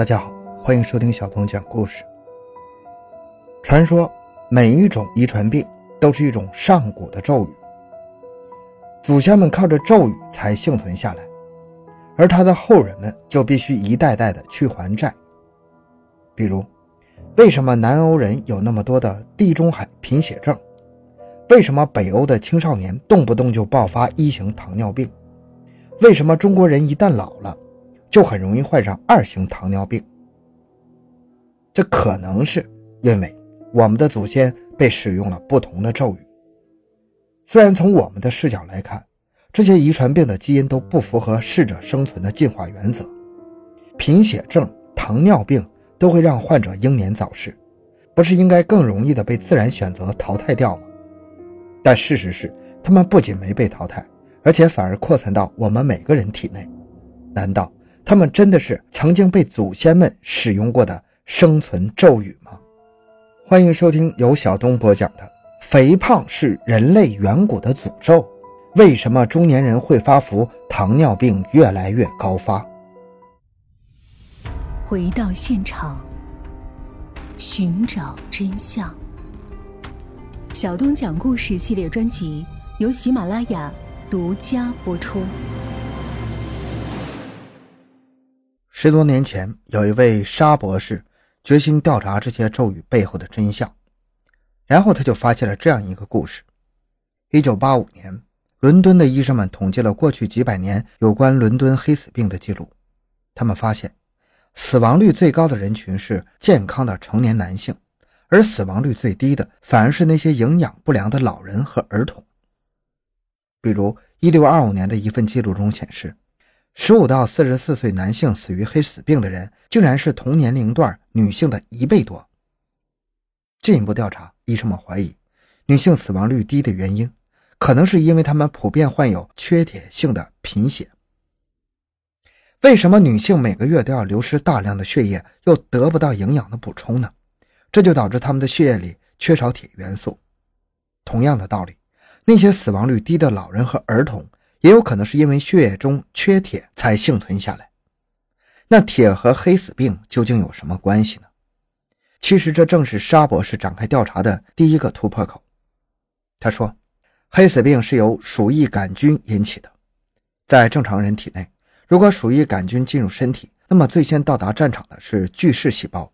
大家好，欢迎收听小童讲故事。传说每一种遗传病都是一种上古的咒语，祖先们靠着咒语才幸存下来，而他的后人们就必须一代代的去还债。比如，为什么南欧人有那么多的地中海贫血症？为什么北欧的青少年动不动就爆发一型糖尿病？为什么中国人一旦老了？就很容易患上二型糖尿病，这可能是因为我们的祖先被使用了不同的咒语。虽然从我们的视角来看，这些遗传病的基因都不符合适者生存的进化原则，贫血症、糖尿病都会让患者英年早逝，不是应该更容易的被自然选择淘汰掉吗？但事实是，他们不仅没被淘汰，而且反而扩散到我们每个人体内。难道？他们真的是曾经被祖先们使用过的生存咒语吗？欢迎收听由小东播讲的《肥胖是人类远古的诅咒》，为什么中年人会发福，糖尿病越来越高发？回到现场，寻找真相。小东讲故事系列专辑由喜马拉雅独家播出。十多年前，有一位沙博士决心调查这些咒语背后的真相，然后他就发现了这样一个故事：一九八五年，伦敦的医生们统计了过去几百年有关伦敦黑死病的记录，他们发现，死亡率最高的人群是健康的成年男性，而死亡率最低的反而是那些营养不良的老人和儿童。比如，一六二五年的一份记录中显示。十五到四十四岁男性死于黑死病的人，竟然是同年龄段女性的一倍多。进一步调查，医生们怀疑女性死亡率低的原因，可能是因为她们普遍患有缺铁性的贫血。为什么女性每个月都要流失大量的血液，又得不到营养的补充呢？这就导致她们的血液里缺少铁元素。同样的道理，那些死亡率低的老人和儿童。也有可能是因为血液中缺铁才幸存下来。那铁和黑死病究竟有什么关系呢？其实这正是沙博士展开调查的第一个突破口。他说，黑死病是由鼠疫杆菌引起的。在正常人体内，如果鼠疫杆菌进入身体，那么最先到达战场的是巨噬细胞，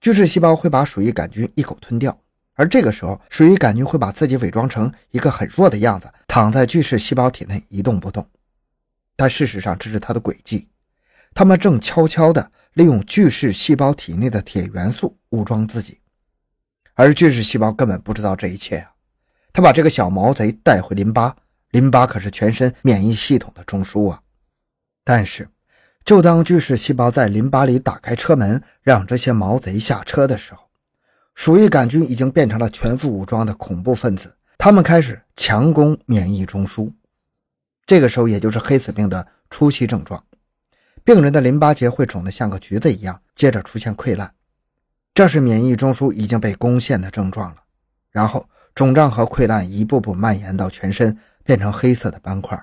巨噬细胞会把鼠疫杆菌一口吞掉。而这个时候，鼠疫杆菌会把自己伪装成一个很弱的样子，躺在巨噬细胞体内一动不动。但事实上，这是它的诡计，它们正悄悄地利用巨噬细胞体内的铁元素武装自己。而巨噬细胞根本不知道这一切啊！它把这个小毛贼带回淋巴，淋巴可是全身免疫系统的中枢啊！但是，就当巨噬细胞在淋巴里打开车门，让这些毛贼下车的时候，鼠疫杆菌已经变成了全副武装的恐怖分子，他们开始强攻免疫中枢。这个时候，也就是黑死病的初期症状，病人的淋巴结会肿得像个橘子一样，接着出现溃烂，这是免疫中枢已经被攻陷的症状了。然后，肿胀和溃烂一步步蔓延到全身，变成黑色的斑块，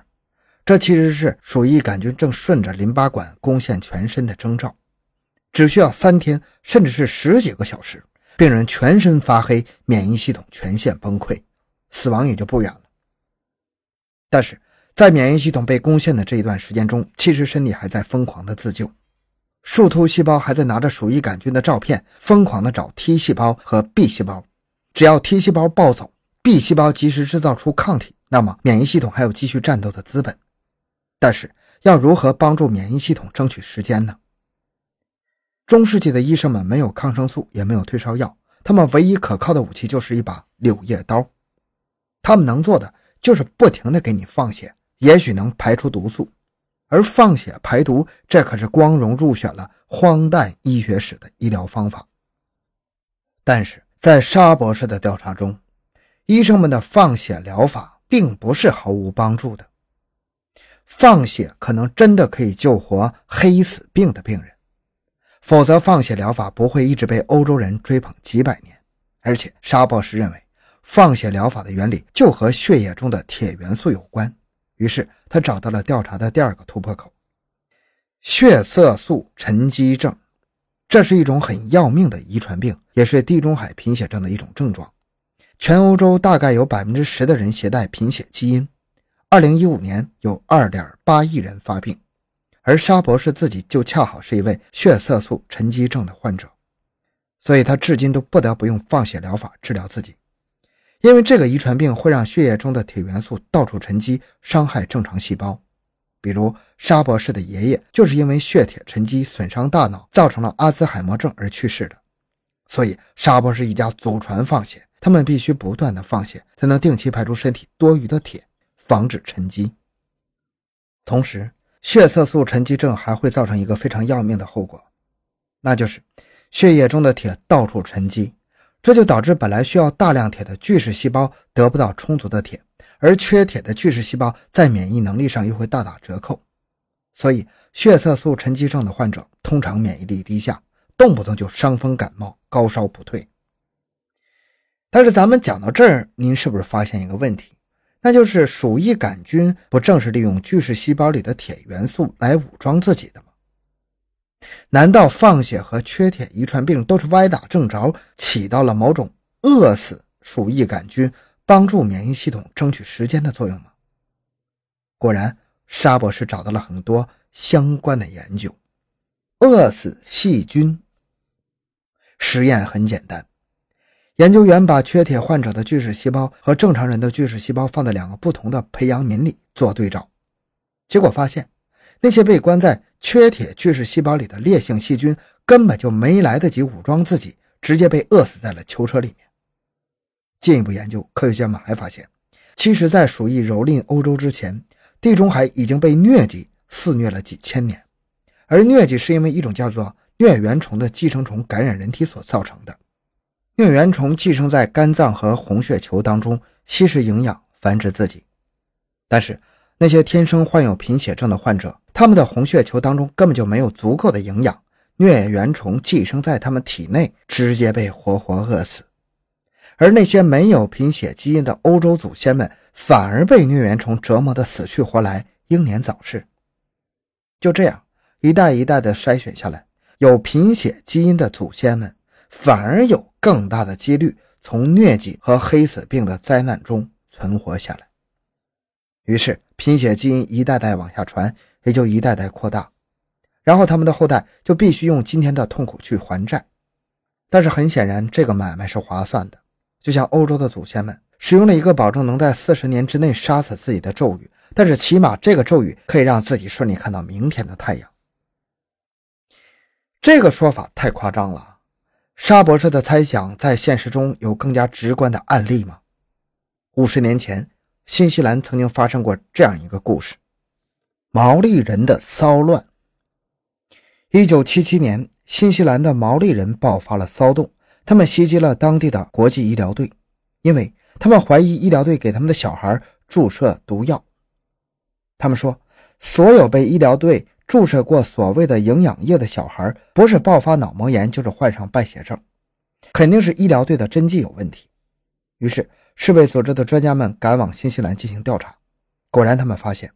这其实是鼠疫杆菌正顺着淋巴管攻陷全身的征兆。只需要三天，甚至是十几个小时。病人全身发黑，免疫系统全线崩溃，死亡也就不远了。但是在免疫系统被攻陷的这一段时间中，其实身体还在疯狂的自救，树突细胞还在拿着鼠疫杆菌的照片，疯狂的找 T 细胞和 B 细胞。只要 T 细胞暴走，B 细胞及时制造出抗体，那么免疫系统还有继续战斗的资本。但是要如何帮助免疫系统争取时间呢？中世纪的医生们没有抗生素，也没有退烧药，他们唯一可靠的武器就是一把柳叶刀。他们能做的就是不停地给你放血，也许能排出毒素。而放血排毒，这可是光荣入选了荒诞医学史的医疗方法。但是在沙博士的调查中，医生们的放血疗法并不是毫无帮助的。放血可能真的可以救活黑死病的病人。否则，放血疗法不会一直被欧洲人追捧几百年。而且，沙博士认为，放血疗法的原理就和血液中的铁元素有关。于是，他找到了调查的第二个突破口——血色素沉积症，这是一种很要命的遗传病，也是地中海贫血症的一种症状。全欧洲大概有百分之十的人携带贫血基因。二零一五年有二点八亿人发病，而沙博士自己就恰好是一位血色素沉积症的患者，所以他至今都不得不用放血疗法治疗自己。因为这个遗传病会让血液中的铁元素到处沉积，伤害正常细胞。比如沙博士的爷爷就是因为血铁沉积损伤大脑，造成了阿兹海默症而去世的。所以沙博士一家祖传放血，他们必须不断的放血，才能定期排出身体多余的铁。防止沉积。同时，血色素沉积症还会造成一个非常要命的后果，那就是血液中的铁到处沉积，这就导致本来需要大量铁的巨噬细胞得不到充足的铁，而缺铁的巨噬细胞在免疫能力上又会大打折扣，所以血色素沉积症的患者通常免疫力低下，动不动就伤风感冒、高烧不退。但是咱们讲到这儿，您是不是发现一个问题？那就是鼠疫杆菌不正是利用巨噬细胞里的铁元素来武装自己的吗？难道放血和缺铁遗传病都是歪打正着，起到了某种饿死鼠疫杆菌、帮助免疫系统争取时间的作用吗？果然，沙博士找到了很多相关的研究。饿死细菌，实验很简单。研究员把缺铁患者的巨噬细胞和正常人的巨噬细胞放在两个不同的培养皿里做对照，结果发现，那些被关在缺铁巨噬细胞里的烈性细菌根本就没来得及武装自己，直接被饿死在了囚车里面。进一步研究，科学家们还发现，其实，在鼠疫蹂躏欧洲之前，地中海已经被疟疾肆虐了几千年，而疟疾是因为一种叫做疟原虫的寄生虫感染人体所造成的。疟原虫寄生在肝脏和红血球当中，吸食营养繁殖自己。但是那些天生患有贫血症的患者，他们的红血球当中根本就没有足够的营养，疟原虫寄生在他们体内，直接被活活饿死。而那些没有贫血基因的欧洲祖先们，反而被疟原虫折磨得死去活来，英年早逝。就这样，一代一代的筛选下来，有贫血基因的祖先们。反而有更大的几率从疟疾和黑死病的灾难中存活下来。于是，贫血基因一代代往下传，也就一代代扩大，然后他们的后代就必须用今天的痛苦去还债。但是很显然，这个买卖是划算的。就像欧洲的祖先们使用了一个保证能在四十年之内杀死自己的咒语，但是起码这个咒语可以让自己顺利看到明天的太阳。这个说法太夸张了。沙博士的猜想在现实中有更加直观的案例吗？五十年前，新西兰曾经发生过这样一个故事：毛利人的骚乱。一九七七年，新西兰的毛利人爆发了骚动，他们袭击了当地的国际医疗队，因为他们怀疑医疗队给他们的小孩注射毒药。他们说，所有被医疗队。注射过所谓的营养液的小孩，不是爆发脑膜炎，就是患上败血症，肯定是医疗队的针剂有问题。于是，世卫组织的专家们赶往新西兰进行调查。果然，他们发现，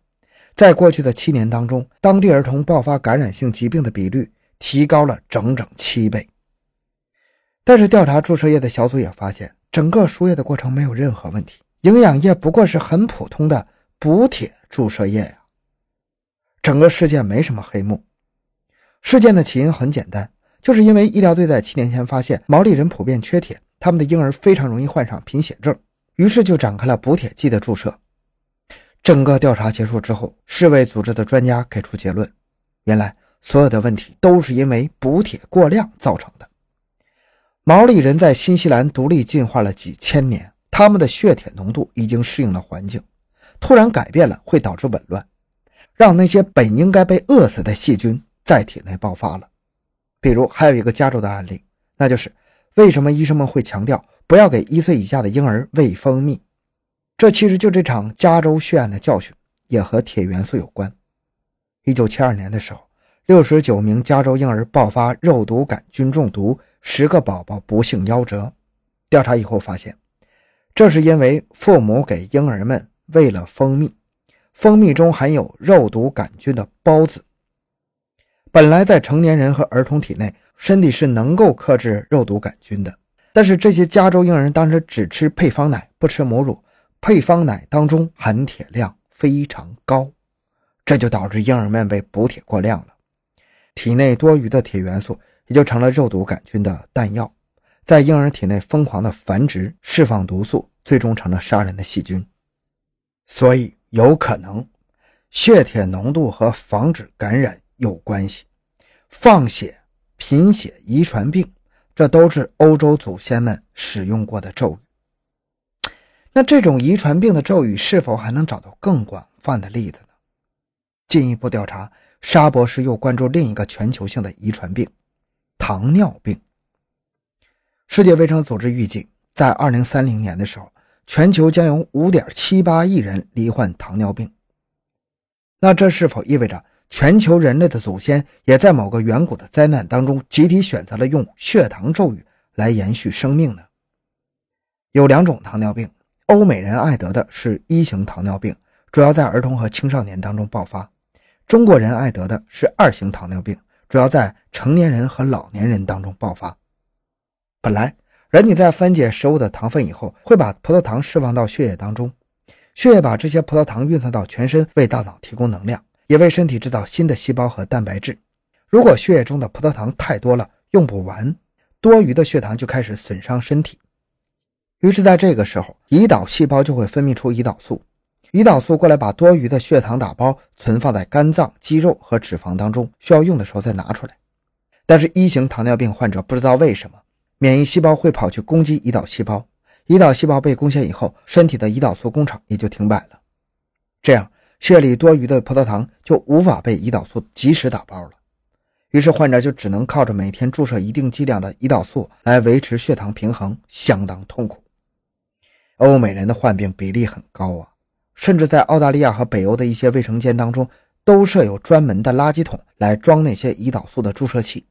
在过去的七年当中，当地儿童爆发感染性疾病的比率提高了整整七倍。但是，调查注射液的小组也发现，整个输液的过程没有任何问题，营养液不过是很普通的补铁注射液呀。整个事件没什么黑幕，事件的起因很简单，就是因为医疗队在七年前发现毛利人普遍缺铁，他们的婴儿非常容易患上贫血症，于是就展开了补铁剂的注射。整个调查结束之后，世卫组织的专家给出结论：原来所有的问题都是因为补铁过量造成的。毛利人在新西兰独立进化了几千年，他们的血铁浓度已经适应了环境，突然改变了会导致紊乱。让那些本应该被饿死的细菌在体内爆发了。比如，还有一个加州的案例，那就是为什么医生们会强调不要给一岁以下的婴儿喂蜂蜜？这其实就这场加州血案的教训也和铁元素有关。一九七二年的时候，六十九名加州婴儿爆发肉毒杆菌中毒，十个宝宝不幸夭折。调查以后发现，这是因为父母给婴儿们喂了蜂蜜。蜂蜜中含有肉毒杆菌的孢子，本来在成年人和儿童体内身体是能够克制肉毒杆菌的。但是这些加州婴儿当时只吃配方奶，不吃母乳，配方奶当中含铁量非常高，这就导致婴儿们被补铁过量了，体内多余的铁元素也就成了肉毒杆菌的弹药，在婴儿体内疯狂的繁殖，释放毒素，最终成了杀人的细菌。所以有可能，血铁浓度和防止感染有关系，放血、贫血、遗传病。这都是欧洲祖先们使用过的咒语。那这种遗传病的咒语是否还能找到更广泛的例子呢？进一步调查，沙博士又关注另一个全球性的遗传病——糖尿病。世界卫生组织预计，在2030年的时候，全球将有5.78亿人罹患糖尿病。那这是否意味着？全球人类的祖先也在某个远古的灾难当中集体选择了用血糖咒语来延续生命呢？有两种糖尿病，欧美人爱得的是一型糖尿病，主要在儿童和青少年当中爆发；中国人爱得的是二型糖尿病，主要在成年人和老年人当中爆发。本来人体在分解食物的糖分以后，会把葡萄糖释放到血液当中，血液把这些葡萄糖运送到全身，为大脑提供能量。也为身体制造新的细胞和蛋白质。如果血液中的葡萄糖太多了，用不完，多余的血糖就开始损伤身体。于是，在这个时候，胰岛细胞就会分泌出胰岛素，胰岛素过来把多余的血糖打包存放在肝脏、肌肉和脂肪当中，需要用的时候再拿出来。但是，一型糖尿病患者不知道为什么，免疫细胞会跑去攻击胰岛细胞，胰岛细胞被攻陷以后，身体的胰岛素工厂也就停摆了。这样。血里多余的葡萄糖就无法被胰岛素及时打包了，于是患者就只能靠着每天注射一定剂量的胰岛素来维持血糖平衡，相当痛苦。欧美人的患病比例很高啊，甚至在澳大利亚和北欧的一些卫生间当中都设有专门的垃圾桶来装那些胰岛素的注射器。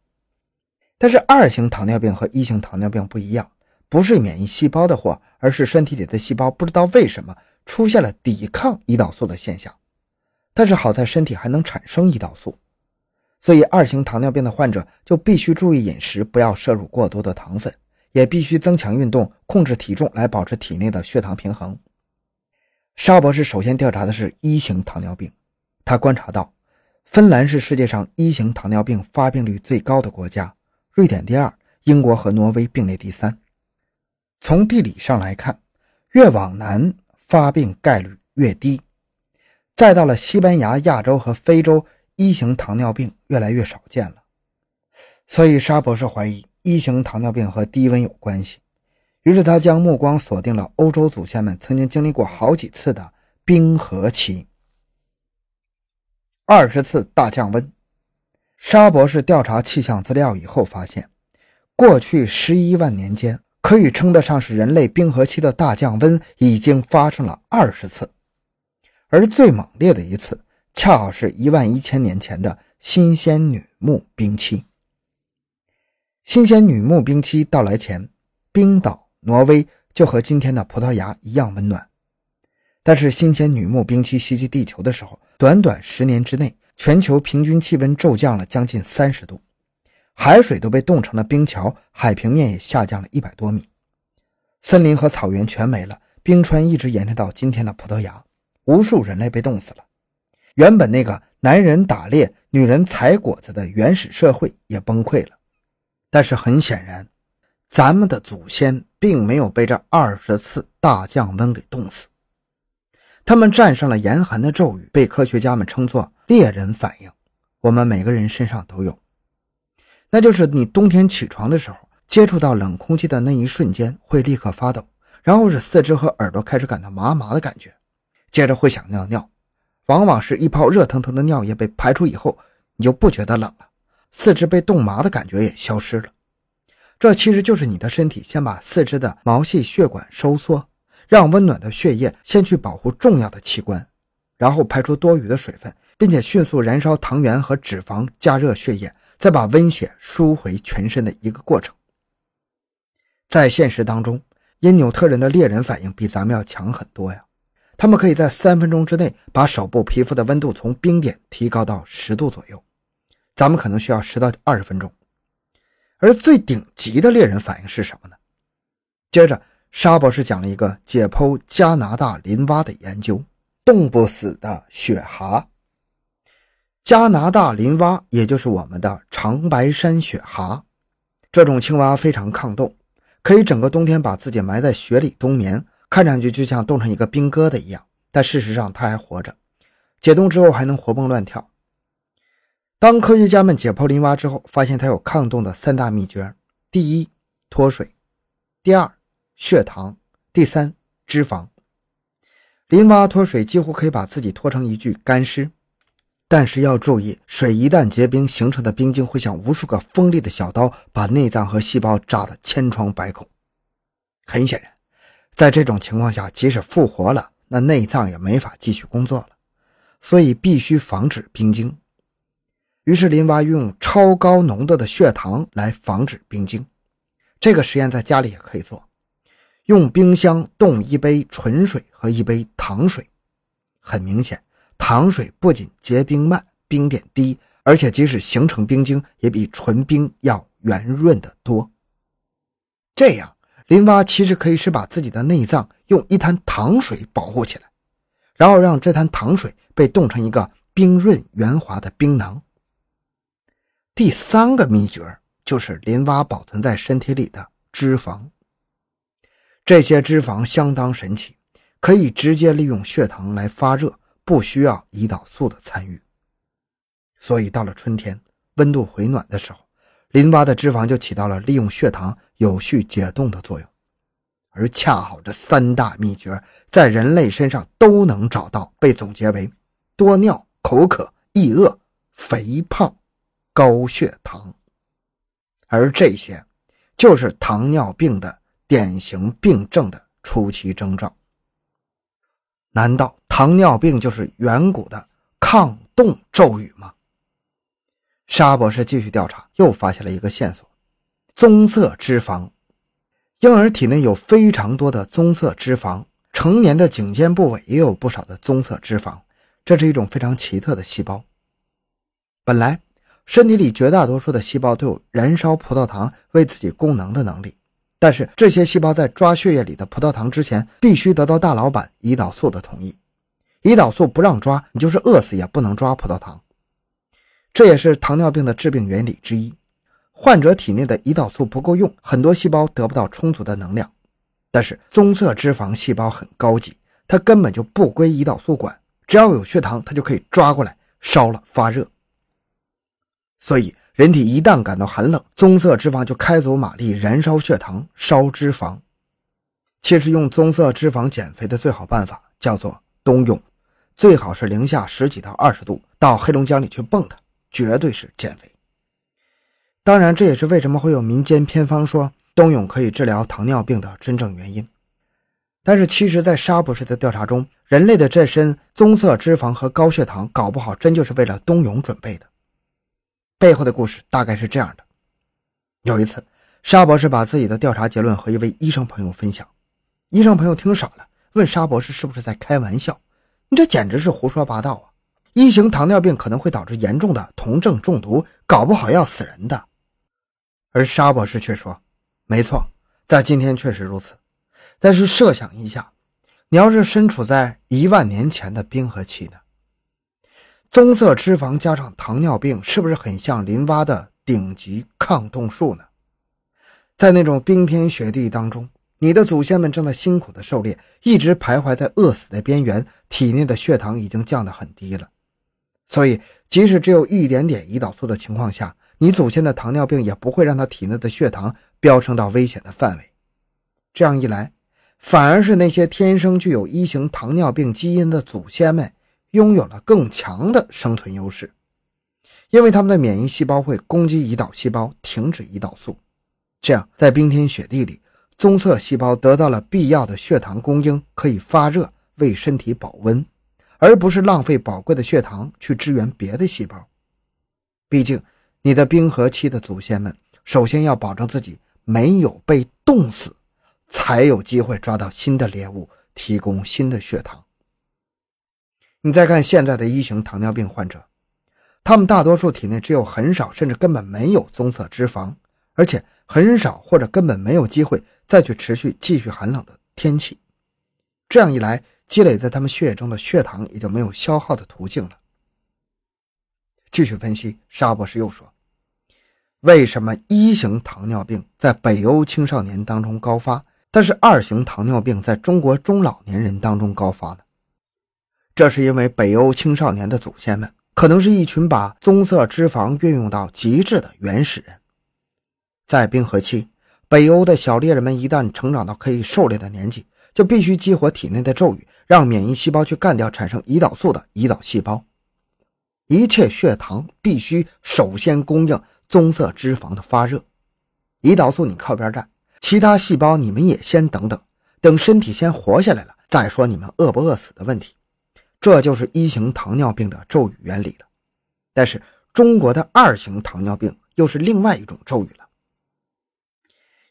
但是二型糖尿病和一型糖尿病不一样，不是免疫细胞的祸，而是身体里的细胞不知道为什么出现了抵抗胰岛素的现象。但是好在身体还能产生胰岛素，所以二型糖尿病的患者就必须注意饮食，不要摄入过多的糖分，也必须增强运动，控制体重来保持体内的血糖平衡。沙博士首先调查的是一型糖尿病，他观察到，芬兰是世界上一型糖尿病发病率最高的国家，瑞典第二，英国和挪威并列第三。从地理上来看，越往南发病概率越低。再到了西班牙、亚洲和非洲，一型糖尿病越来越少见了。所以沙博士怀疑一型糖尿病和低温有关系。于是他将目光锁定了欧洲祖先们曾经经历过好几次的冰河期。二十次大降温。沙博士调查气象资料以后发现，过去十一万年间，可以称得上是人类冰河期的大降温已经发生了二十次。而最猛烈的一次，恰好是一万一千年前的新鲜女木冰期。新鲜女木冰期到来前，冰岛、挪威就和今天的葡萄牙一样温暖。但是新鲜女木冰期袭击地球的时候，短短十年之内，全球平均气温骤降了将近三十度，海水都被冻成了冰桥，海平面也下降了一百多米，森林和草原全没了，冰川一直延伸到今天的葡萄牙。无数人类被冻死了，原本那个男人打猎、女人采果子的原始社会也崩溃了。但是很显然，咱们的祖先并没有被这二十次大降温给冻死，他们战胜了严寒的咒语，被科学家们称作“猎人反应”。我们每个人身上都有，那就是你冬天起床的时候，接触到冷空气的那一瞬间会立刻发抖，然后是四肢和耳朵开始感到麻麻的感觉。接着会想尿尿，往往是一泡热腾腾的尿液被排出以后，你就不觉得冷了，四肢被冻麻的感觉也消失了。这其实就是你的身体先把四肢的毛细血管收缩，让温暖的血液先去保护重要的器官，然后排出多余的水分，并且迅速燃烧糖原和脂肪，加热血液，再把温血输回全身的一个过程。在现实当中，因纽特人的猎人反应比咱们要强很多呀。他们可以在三分钟之内把手部皮肤的温度从冰点提高到十度左右，咱们可能需要十到二十分钟。而最顶级的猎人反应是什么呢？接着，沙博士讲了一个解剖加拿大林蛙的研究：冻不死的雪蛤。加拿大林蛙，也就是我们的长白山雪蛤，这种青蛙非常抗冻，可以整个冬天把自己埋在雪里冬眠，看上去就像冻成一个冰疙瘩一样。但事实上，它还活着，解冻之后还能活蹦乱跳。当科学家们解剖林蛙之后，发现它有抗冻的三大秘诀：第一，脱水；第二，血糖；第三，脂肪。林蛙脱水几乎可以把自己脱成一具干尸，但是要注意，水一旦结冰形成的冰晶会像无数个锋利的小刀，把内脏和细胞扎得千疮百孔。很显然，在这种情况下，即使复活了，那内脏也没法继续工作了，所以必须防止冰晶。于是，林蛙用超高浓度的血糖来防止冰晶。这个实验在家里也可以做，用冰箱冻一杯纯水和一杯糖水。很明显，糖水不仅结冰慢、冰点低，而且即使形成冰晶，也比纯冰要圆润得多。这样，林蛙其实可以是把自己的内脏用一滩糖水保护起来，然后让这滩糖水被冻成一个冰润圆滑的冰囊。第三个秘诀就是林蛙保存在身体里的脂肪。这些脂肪相当神奇，可以直接利用血糖来发热，不需要胰岛素的参与。所以到了春天，温度回暖的时候，淋巴的脂肪就起到了利用血糖有序解冻的作用。而恰好这三大秘诀在人类身上都能找到，被总结为：多尿、口渴、易饿、肥胖。高血糖，而这些就是糖尿病的典型病症的初期征兆。难道糖尿病就是远古的抗冻咒语吗？沙博士继续调查，又发现了一个线索：棕色脂肪。婴儿体内有非常多的棕色脂肪，成年的颈肩部位也有不少的棕色脂肪。这是一种非常奇特的细胞。本来。身体里绝大多数的细胞都有燃烧葡萄糖为自己供能的能力，但是这些细胞在抓血液里的葡萄糖之前，必须得到大老板胰岛素的同意。胰岛素不让抓，你就是饿死也不能抓葡萄糖。这也是糖尿病的致病原理之一。患者体内的胰岛素不够用，很多细胞得不到充足的能量。但是棕色脂肪细胞很高级，它根本就不归胰岛素管，只要有血糖，它就可以抓过来烧了发热。所以，人体一旦感到寒冷，棕色脂肪就开足马力燃烧血糖、烧脂肪。其实，用棕色脂肪减肥的最好办法叫做冬泳，最好是零下十几到二十度，到黑龙江里去蹦跶，绝对是减肥。当然，这也是为什么会有民间偏方说冬泳可以治疗糖尿病的真正原因。但是，其实，在沙博士的调查中，人类的这身棕色脂肪和高血糖，搞不好真就是为了冬泳准备的。背后的故事大概是这样的：有一次，沙博士把自己的调查结论和一位医生朋友分享，医生朋友听傻了，问沙博士是不是在开玩笑？你这简直是胡说八道啊！一型糖尿病可能会导致严重的酮症中毒，搞不好要死人的。而沙博士却说：“没错，在今天确实如此。但是设想一下，你要是身处在一万年前的冰河期呢？”棕色脂肪加上糖尿病，是不是很像林蛙的顶级抗冻术呢？在那种冰天雪地当中，你的祖先们正在辛苦的狩猎，一直徘徊在饿死的边缘，体内的血糖已经降得很低了。所以，即使只有一点点胰岛素的情况下，你祖先的糖尿病也不会让他体内的血糖飙升到危险的范围。这样一来，反而是那些天生具有一型糖尿病基因的祖先们。拥有了更强的生存优势，因为他们的免疫细胞会攻击胰岛细胞，停止胰岛素。这样，在冰天雪地里，棕色细胞得到了必要的血糖供应，可以发热，为身体保温，而不是浪费宝贵的血糖去支援别的细胞。毕竟，你的冰河期的祖先们，首先要保证自己没有被冻死，才有机会抓到新的猎物，提供新的血糖。你再看现在的一型糖尿病患者，他们大多数体内只有很少甚至根本没有棕色脂肪，而且很少或者根本没有机会再去持续继续寒冷的天气。这样一来，积累在他们血液中的血糖也就没有消耗的途径了。继续分析，沙博士又说：“为什么一型糖尿病在北欧青少年当中高发，但是二型糖尿病在中国中老年人当中高发呢？这是因为北欧青少年的祖先们可能是一群把棕色脂肪运用到极致的原始人。在冰河期，北欧的小猎人们一旦成长到可以狩猎的年纪，就必须激活体内的咒语，让免疫细胞去干掉产生胰岛素的胰岛细胞。”一切血糖必须首先供应棕色脂肪的发热，胰岛素你靠边站，其他细胞你们也先等等，等身体先活下来了再说你们饿不饿死的问题。这就是一型糖尿病的咒语原理了。但是中国的二型糖尿病又是另外一种咒语了。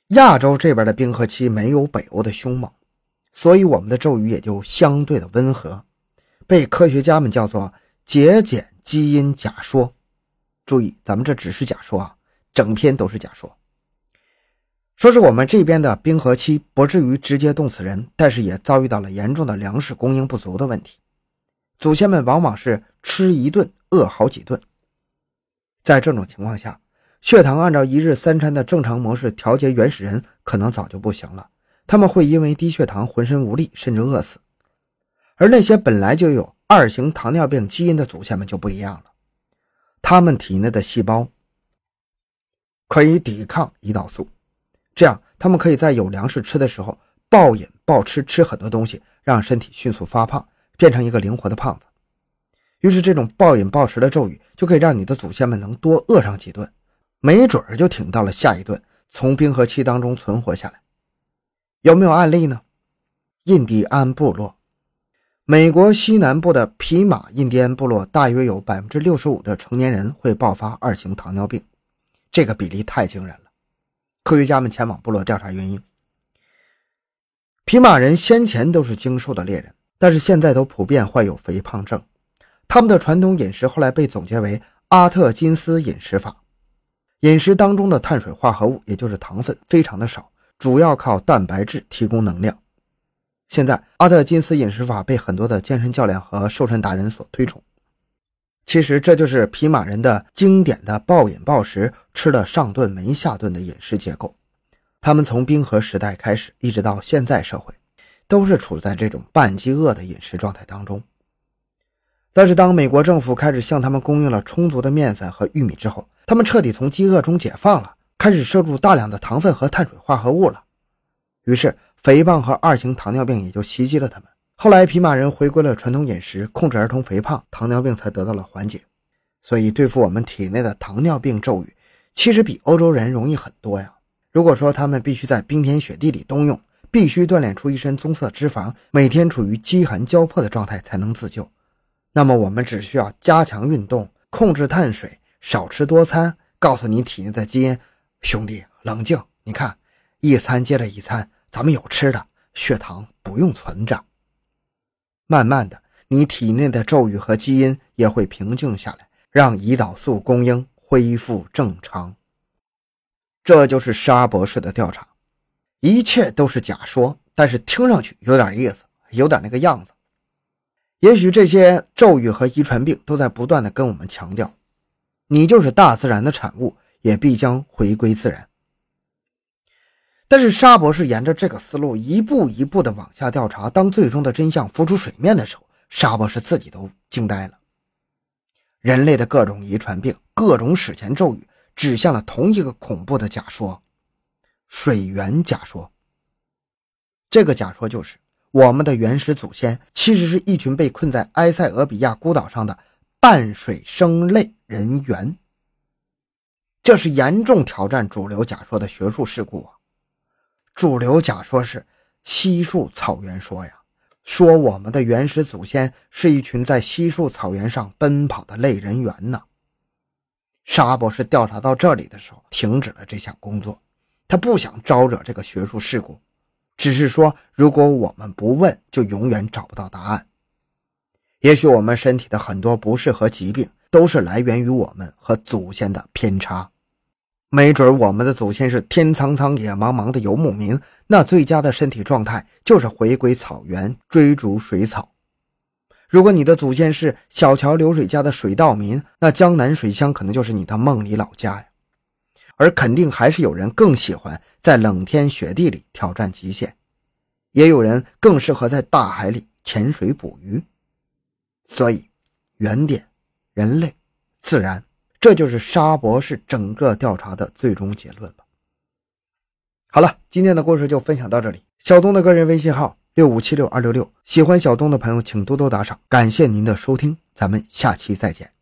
亚洲这边的冰河期没有北欧的凶猛，所以我们的咒语也就相对的温和，被科学家们叫做节俭。基因假说，注意，咱们这只是假说啊，整篇都是假说。说是我们这边的冰河期不至于直接冻死人，但是也遭遇到了严重的粮食供应不足的问题。祖先们往往是吃一顿饿好几顿，在这种情况下，血糖按照一日三餐的正常模式调节，原始人可能早就不行了，他们会因为低血糖浑身无力，甚至饿死。而那些本来就有二型糖尿病基因的祖先们就不一样了，他们体内的细胞可以抵抗胰岛素，这样他们可以在有粮食吃的时候暴饮暴吃，吃很多东西，让身体迅速发胖，变成一个灵活的胖子。于是，这种暴饮暴食的咒语就可以让你的祖先们能多饿上几顿，没准儿就挺到了下一顿，从冰河期当中存活下来。有没有案例呢？印第安部落。美国西南部的皮马印第安部落大约有百分之六十五的成年人会爆发二型糖尿病，这个比例太惊人了。科学家们前往部落调查原因。皮马人先前都是精瘦的猎人，但是现在都普遍患有肥胖症。他们的传统饮食后来被总结为阿特金斯饮食法，饮食当中的碳水化合物，也就是糖分非常的少，主要靠蛋白质提供能量。现在，阿特金斯饮食法被很多的健身教练和瘦身达人所推崇。其实，这就是匹马人的经典的暴饮暴食、吃了上顿没下顿的饮食结构。他们从冰河时代开始，一直到现在社会，都是处在这种半饥饿的饮食状态当中。但是，当美国政府开始向他们供应了充足的面粉和玉米之后，他们彻底从饥饿中解放了，开始摄入大量的糖分和碳水化合物了。于是，肥胖和二型糖尿病也就袭击了他们。后来，匹马人回归了传统饮食，控制儿童肥胖，糖尿病才得到了缓解。所以，对付我们体内的糖尿病咒语，其实比欧洲人容易很多呀。如果说他们必须在冰天雪地里冬泳，必须锻炼出一身棕色脂肪，每天处于饥寒交迫的状态才能自救，那么我们只需要加强运动，控制碳水，少吃多餐，告诉你体内的基因，兄弟，冷静，你看。一餐接着一餐，咱们有吃的，血糖不用存着。慢慢的，你体内的咒语和基因也会平静下来，让胰岛素供应恢复正常。这就是沙博士的调查，一切都是假说，但是听上去有点意思，有点那个样子。也许这些咒语和遗传病都在不断的跟我们强调，你就是大自然的产物，也必将回归自然。但是沙博士沿着这个思路一步一步的往下调查，当最终的真相浮出水面的时候，沙博士自己都惊呆了。人类的各种遗传病、各种史前咒语，指向了同一个恐怖的假说——水源假说。这个假说就是我们的原始祖先其实是一群被困在埃塞俄比亚孤岛上的半水生类人猿。这是严重挑战主流假说的学术事故啊！主流假说是稀树草原说呀，说我们的原始祖先是一群在稀树草原上奔跑的类人猿呢。沙博士调查到这里的时候，停止了这项工作，他不想招惹这个学术事故，只是说，如果我们不问，就永远找不到答案。也许我们身体的很多不适和疾病，都是来源于我们和祖先的偏差。没准我们的祖先是天苍苍、野茫茫的游牧民，那最佳的身体状态就是回归草原，追逐水草。如果你的祖先是小桥流水家的水稻民，那江南水乡可能就是你的梦里老家呀。而肯定还是有人更喜欢在冷天雪地里挑战极限，也有人更适合在大海里潜水捕鱼。所以，原点、人类、自然。这就是沙博士整个调查的最终结论吧。好了，今天的故事就分享到这里。小东的个人微信号六五七六二六六，喜欢小东的朋友请多多打赏，感谢您的收听，咱们下期再见。